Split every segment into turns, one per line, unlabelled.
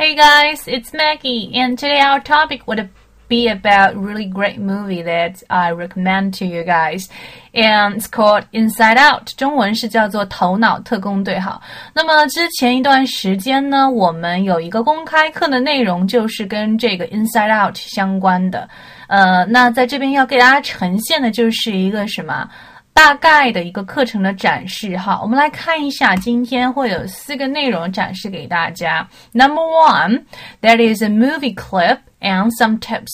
Hey guys, it's Maggie, and today our topic would be about really great movie that I recommend to you guys, and it's called Inside Out，中文是叫做《头脑特工队》。哈，那么之前一段时间呢，我们有一个公开课的内容就是跟这个 Inside Out 相关的。呃，那在这边要给大家呈现的就是一个什么？大概的一个课程的展示哈，我们来看一下，今天会有四个内容展示给大家。Number one, that is a movie clip and some tips。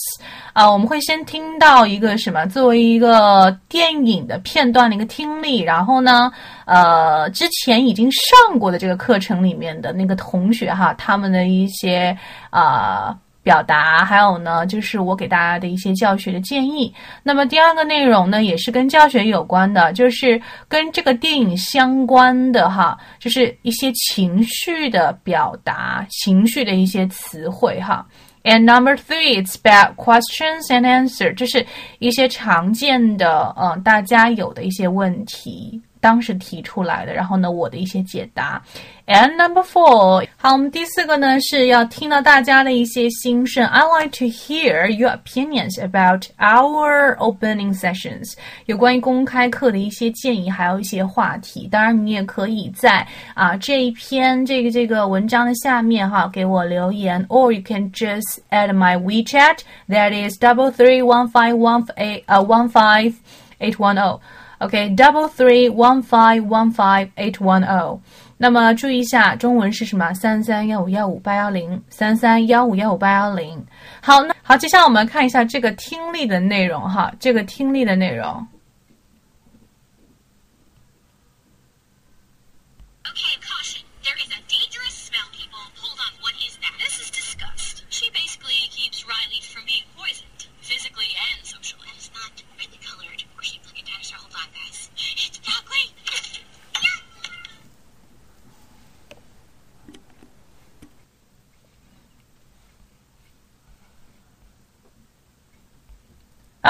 啊，我们会先听到一个什么？作为一个电影的片段的一个听力，然后呢，呃，之前已经上过的这个课程里面的那个同学哈，他们的一些啊。表达，还有呢，就是我给大家的一些教学的建议。那么第二个内容呢，也是跟教学有关的，就是跟这个电影相关的哈，就是一些情绪的表达，情绪的一些词汇哈。And number three, it's about questions and answer，就是一些常见的，嗯，大家有的一些问题。当时提出来的，然后呢，我的一些解答。And number four，好，我们第四个呢是要听到大家的一些心声。I like to hear your opinions about our opening sessions，有关于公开课的一些建议，还有一些话题。当然，你也可以在啊这一篇这个这个文章的下面哈给我留言，or you can just add my WeChat that is double three one five one eight 呃 one five eight one zero。 OK，double three one five one five eight one zero。那么注意一下，中文是什么？三三幺五幺五八幺零，三三幺五幺五八幺零。好，那好，接下来我们看一下这个听力的内容哈，这个听力的内容。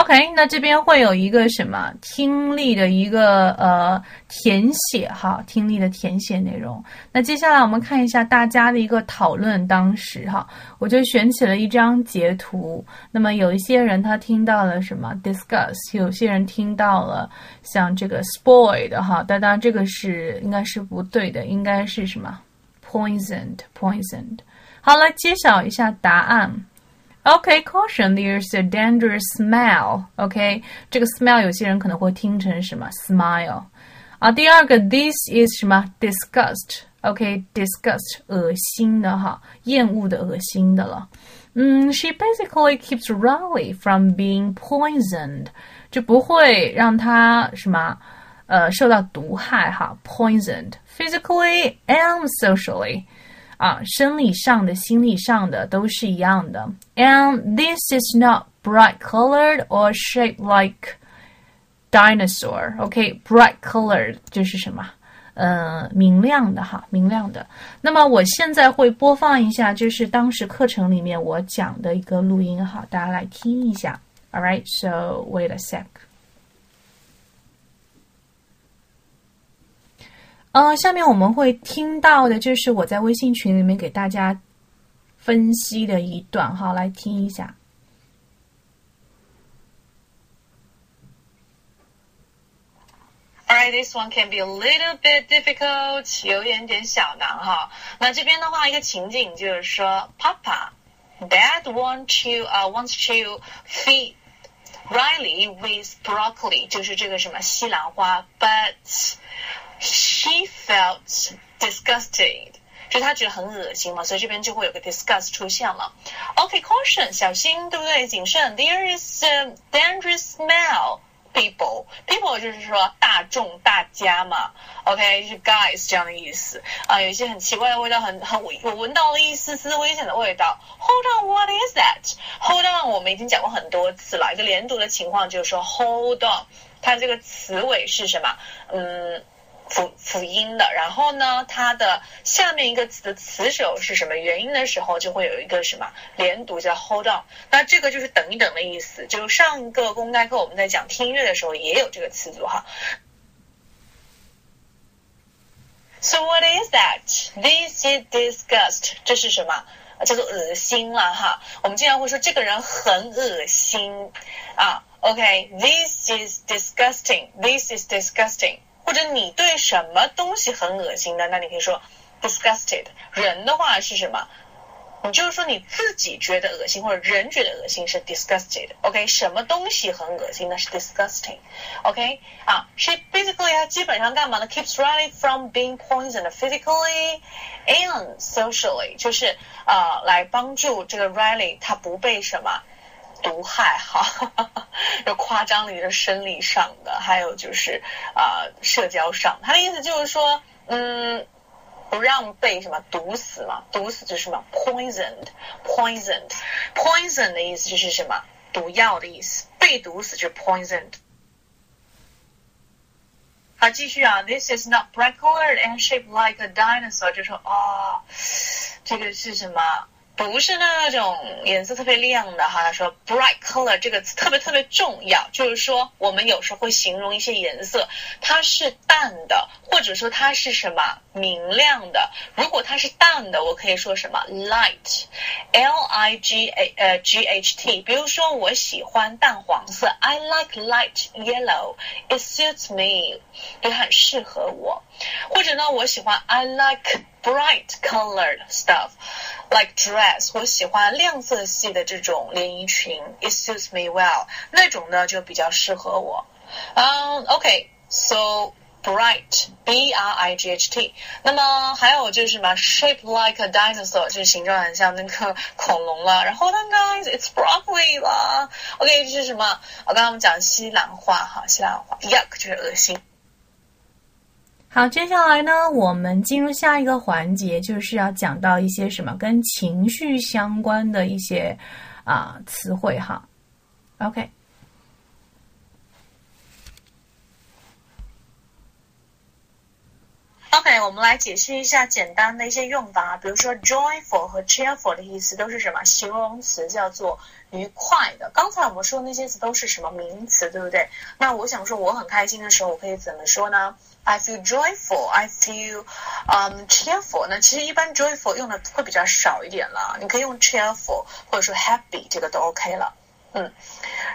OK，那这边会有一个什么听力的一个呃填写哈，听力的填写内容。那接下来我们看一下大家的一个讨论。当时哈，我就选起了一张截图。那么有一些人他听到了什么 discuss，有些人听到了像这个 spoiled 哈，但当然这个是应该是不对的，应该是什么 poisoned，poisoned。好，来揭晓一下答案。Okay, caution, there's a dangerous smell. OK，这个 smell 有些人可能会听成什么 smile 啊。第二个，this is 什么 disgust。OK，disgust 恶心的哈，厌恶的、恶心的了。嗯，she basically keeps Riley from being poisoned，就不会让他什么呃受到毒害哈，poisoned physically and socially。 啊，生理上的、心理上的都是一样的。And this is not bright colored or shaped like dinosaur. OK, bright colored 就是什么？呃，明亮的哈，明亮的。那么我现在会播放一下，就是当时课程里面我讲的一个录音哈，大家来听一下。All right, so wait a sec. 呃，下面我们会听到的就是我在微信群里面给大家分析的一段，好，来听一下。
Alright, this one can be a little bit difficult，有一点点小难哈。那这边的话，一个情景就是说，Papa, Dad wants you, uh, wants to feed Riley with broccoli，就是这个什么西兰花，but She felt disgusted，就是她觉得很恶心嘛，所以这边就会有个 disgust 出现了。OK，caution，小心，对不对？谨慎。There is a dangerous smell. People, people 就是说大众、大家嘛。OK，是 guys 这样的意思啊。有一些很奇怪的味道，很很我闻到了一丝丝危险的味道。Hold on，what is that？Hold on，我们已经讲过很多次了。一个连读的情况就是说 hold on，它这个词尾是什么？嗯。辅辅音的，然后呢，它的下面一个词的词首是什么元音的时候，就会有一个什么连读叫 hold on。那这个就是等一等的意思。就上一个公开课我们在讲听音乐的时候也有这个词组哈。So what is that? This is disgust。这是什么？叫做恶心了哈。我们经常会说这个人很恶心啊。OK，this is disgusting，this is disgusting。或者你对什么东西很恶心的，那你可以说 disgusted。人的话是什么？你就是说你自己觉得恶心，或者人觉得恶心是 disgusted，OK？什么东西很恶心呢？是 disgusting，OK？啊，she basically 她基本上干嘛呢？keeps Riley from being poisoned physically and socially，就是啊，来帮助这个 Riley 他不被什么毒害哈，有夸张的一个生理上的，还有就是啊社交上，他的意思就是说，嗯。不让被什么毒死嘛？毒死就是什么？poisoned，poisoned，poison 的意思就是什么？毒药的意思。被毒死就是 poisoned。好，继续啊。This is not bright colored and shaped like a dinosaur。就说啊，这个是什么？不是那种颜色特别亮的哈，他说 bright color 这个词特别特别重要，就是说我们有时候会形容一些颜色，它是淡的，或者说它是什么明亮的。如果它是淡的，我可以说什么 light，l i g a 呃 g h t。比如说我喜欢淡黄色，I like light yellow，it suits me，也很适合我。或者呢，我喜欢 I like bright colored stuff。like dress，我喜欢亮色系的这种连衣裙，it suits me well。那种呢就比较适合我。嗯，OK，so bright，b r i g h t。那么还有就是什么，shape like a dinosaur，就是形状很像那个恐龙了。然后呢，guys，it's broccoli 啦。OK，这是什么？我刚刚我们讲西兰花哈，西兰花，yuck 就是恶心。
好，接下来呢，我们进入下一个环节，就是要讲到一些什么跟情绪相关的一些啊词汇哈。OK OK，
我们来解释一下简单的一些用法，比如说 joyful 和 cheerful 的意思都是什么？形容词叫做愉快的。刚才我们说那些词都是什么名词，对不对？那我想说我很开心的时候，我可以怎么说呢？I feel joyful. I feel um cheerful. 那其实一般 joyful 用的会比较少一点了，你可以用 cheerful 或者说 happy，这个都 OK 了。嗯，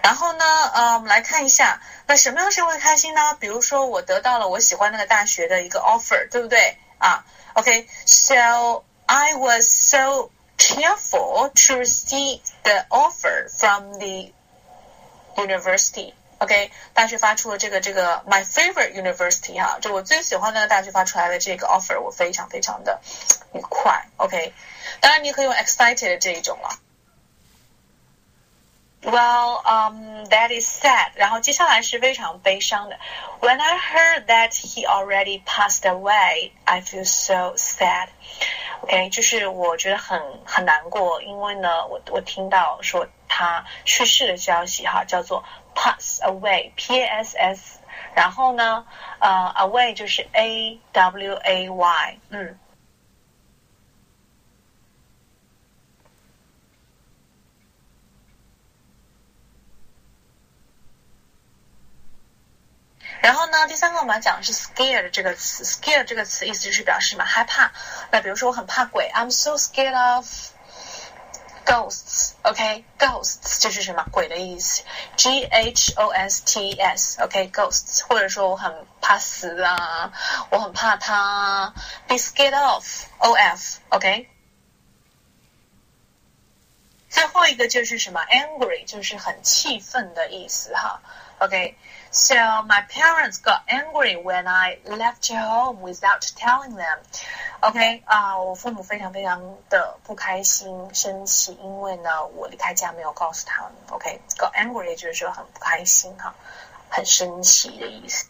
然后呢，呃，我们来看一下，那什么样是会开心呢？比如说我得到了我喜欢那个大学的一个 offer，对不对啊？OK，so I was so cheerful to receive the offer from the university. OK，大学发出了这个这个 my favorite university 哈，就我最喜欢的大学发出来的这个 offer，我非常非常的愉快。OK，当然你可以用 excited 这一种了。Well, um, that is sad. 然后接下来是非常悲伤的。When I heard that he already passed away, I feel so sad. OK，就是我觉得很很难过，因为呢，我我听到说他去世的消息哈，叫做 pass away，p a s s，然后呢，呃，away 就是 a w a y，嗯。然后呢，第三个我们要讲的是 scared 这个词，scared 这个词意思就是表示什么害怕。那比如说我很怕鬼，I'm so scared of ghosts，OK，ghosts 就是什么鬼的意思，G H O S T S，OK，ghosts，或者说我很怕死啊，我很怕他，be scared of，O F，OK。最后一个就是什么 angry，就是很气愤的意思哈，OK。So my parents got angry when I left home without telling them. OK 啊，我父母非常非常的不开心、生气，因为呢我离开家没有告诉他们。OK，got angry 就是说很不开心哈，很生气的意思。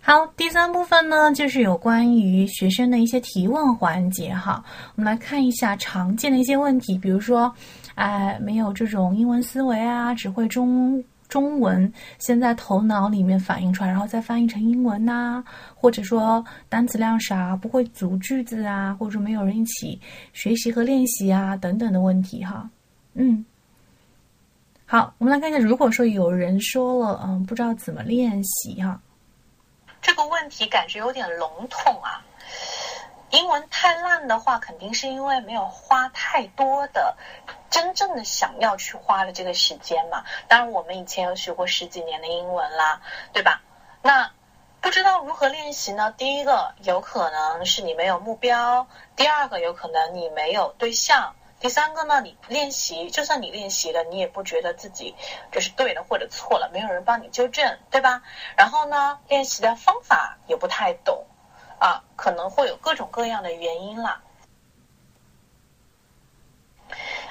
好，第三部分呢，就是有关于学生的一些提问环节哈。我们来看一下常见的一些问题，比如说，哎，没有这种英文思维啊，只会中。中文先在头脑里面反映出来，然后再翻译成英文呐，或者说单词量少，不会组句子啊，或者说没有人一起学习和练习啊等等的问题哈。嗯，好，我们来看一下，如果说有人说了，嗯，不知道怎么练习哈，
这个问题感觉有点笼统啊。英文太烂的话，肯定是因为没有花太多的真正的想要去花的这个时间嘛。当然，我们以前有学过十几年的英文啦，对吧？那不知道如何练习呢？第一个有可能是你没有目标，第二个有可能你没有对象，第三个呢，你练习就算你练习了，你也不觉得自己这是对的或者错了，没有人帮你纠正，对吧？然后呢，练习的方法也不太懂。啊，可能会有各种各样的原因啦。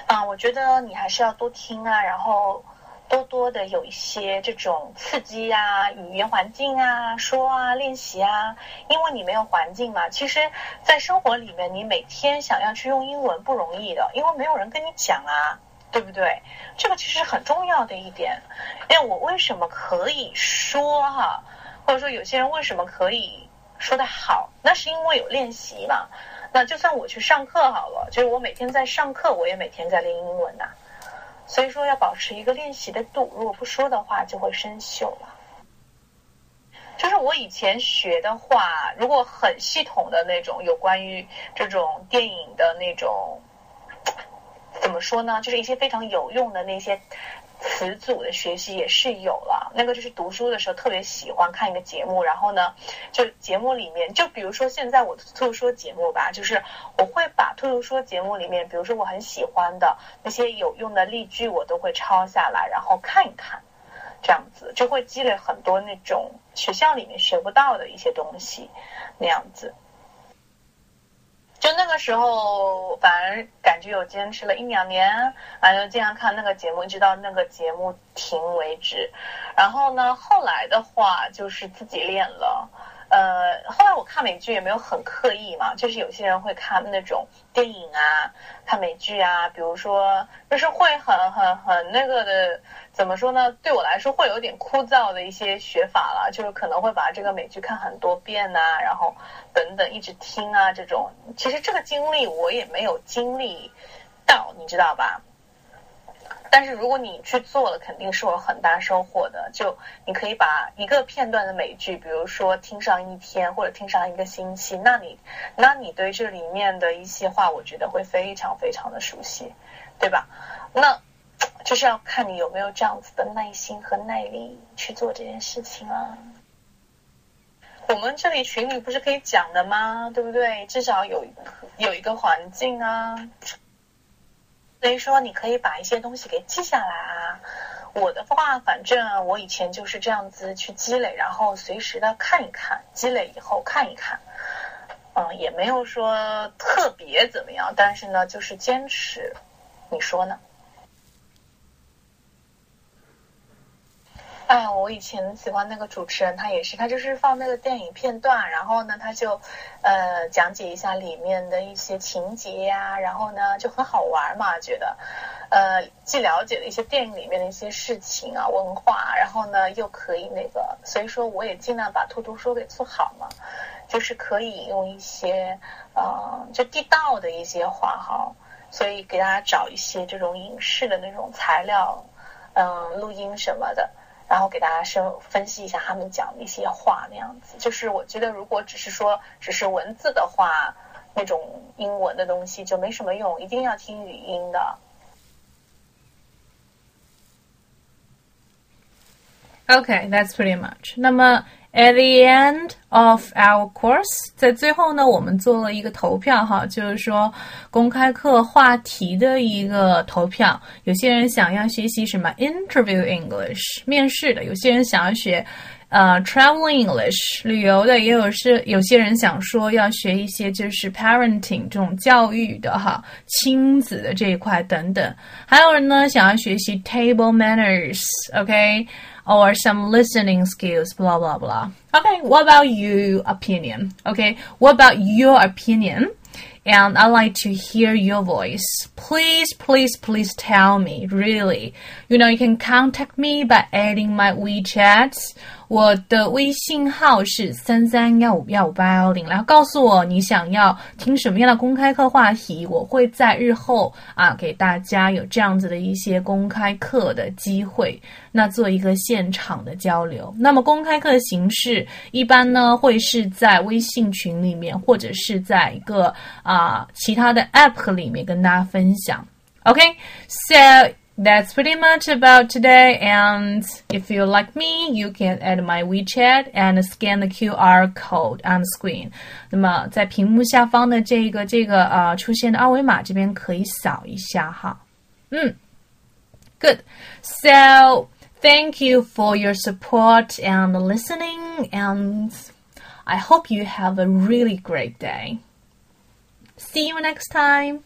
啊，我觉得你还是要多听啊，然后多多的有一些这种刺激啊，语言环境啊，说啊，练习啊。因为你没有环境嘛，其实，在生活里面，你每天想要去用英文不容易的，因为没有人跟你讲啊，对不对？这个其实很重要的一点。因为我为什么可以说哈，或者说有些人为什么可以？说的好，那是因为有练习嘛。那就算我去上课好了，就是我每天在上课，我也每天在练英文呐。所以说要保持一个练习的度，如果不说的话，就会生锈了。就是我以前学的话，如果很系统的那种有关于这种电影的那种，怎么说呢？就是一些非常有用的那些。词组的学习也是有了，那个就是读书的时候特别喜欢看一个节目，然后呢，就节目里面，就比如说现在我的兔兔说节目吧，就是我会把兔兔说节目里面，比如说我很喜欢的那些有用的例句，我都会抄下来，然后看一看，这样子就会积累很多那种学校里面学不到的一些东西，那样子。就那个时候，反而感觉有坚持了一两年，反正经常看那个节目，一直到那个节目停为止。然后呢，后来的话就是自己练了。呃，后来我看美剧也没有很刻意嘛，就是有些人会看那种电影啊，看美剧啊，比如说就是会很很很那个的，怎么说呢？对我来说会有点枯燥的一些学法了，就是可能会把这个美剧看很多遍呐，然后等等一直听啊这种。其实这个经历我也没有经历到，你知道吧？但是如果你去做了，肯定是有很大收获的。就你可以把一个片段的美剧，比如说听上一天或者听上一个星期，那你，那你对这里面的一些话，我觉得会非常非常的熟悉，对吧？那就是要看你有没有这样子的耐心和耐力去做这件事情啊。我们这里群里不是可以讲的吗？对不对？至少有有一个环境啊。所以说，你可以把一些东西给记下来啊。我的话，反正我以前就是这样子去积累，然后随时的看一看，积累以后看一看。嗯，也没有说特别怎么样，但是呢，就是坚持。你说呢？哎，我以前喜欢那个主持人，他也是，他就是放那个电影片段，然后呢，他就呃讲解一下里面的一些情节呀，然后呢就很好玩嘛，觉得呃既了解了一些电影里面的一些事情啊文化，然后呢又可以那个，所以说我也尽量把兔兔说给做好嘛，就是可以用一些呃就地道的一些话哈，所以给大家找一些这种影视的那种材料，嗯，录音什么的。然后给大家分分析一下他们讲的一些话，那样子就是我觉得，如果只是说只是文字的话，那种英文的东西就没什么用，一定要听语音的。
Okay, that's pretty much. 那么。At the end of our course，在最后呢，我们做了一个投票哈，就是说公开课话题的一个投票。有些人想要学习什么 interview English 面试的，有些人想要学呃 travel English 旅游的，也有是有些人想说要学一些就是 parenting 这种教育的哈，亲子的这一块等等。还有人呢想要学习 table manners，OK。or some listening skills, blah, blah, blah. Okay, what about your opinion? Okay, what about your opinion? And I'd like to hear your voice. Please, please, please tell me, really. You know, you can contact me by adding my WeChat 我的微信号是三三幺五幺五八幺零，然后告诉我你想要听什么样的公开课话题，我会在日后啊给大家有这样子的一些公开课的机会，那做一个现场的交流。那么公开课的形式一般呢会是在微信群里面，或者是在一个啊其他的 app 里面跟大家分享。OK，so。that's pretty much about today. And if you like me, you can add my WeChat and scan the QR code on the screen. 那么在屏幕下方的这个这个呃出现的二维码这边可以扫一下哈。嗯，Good. So thank you for your support and listening, and I hope you have a really great day. See you next time.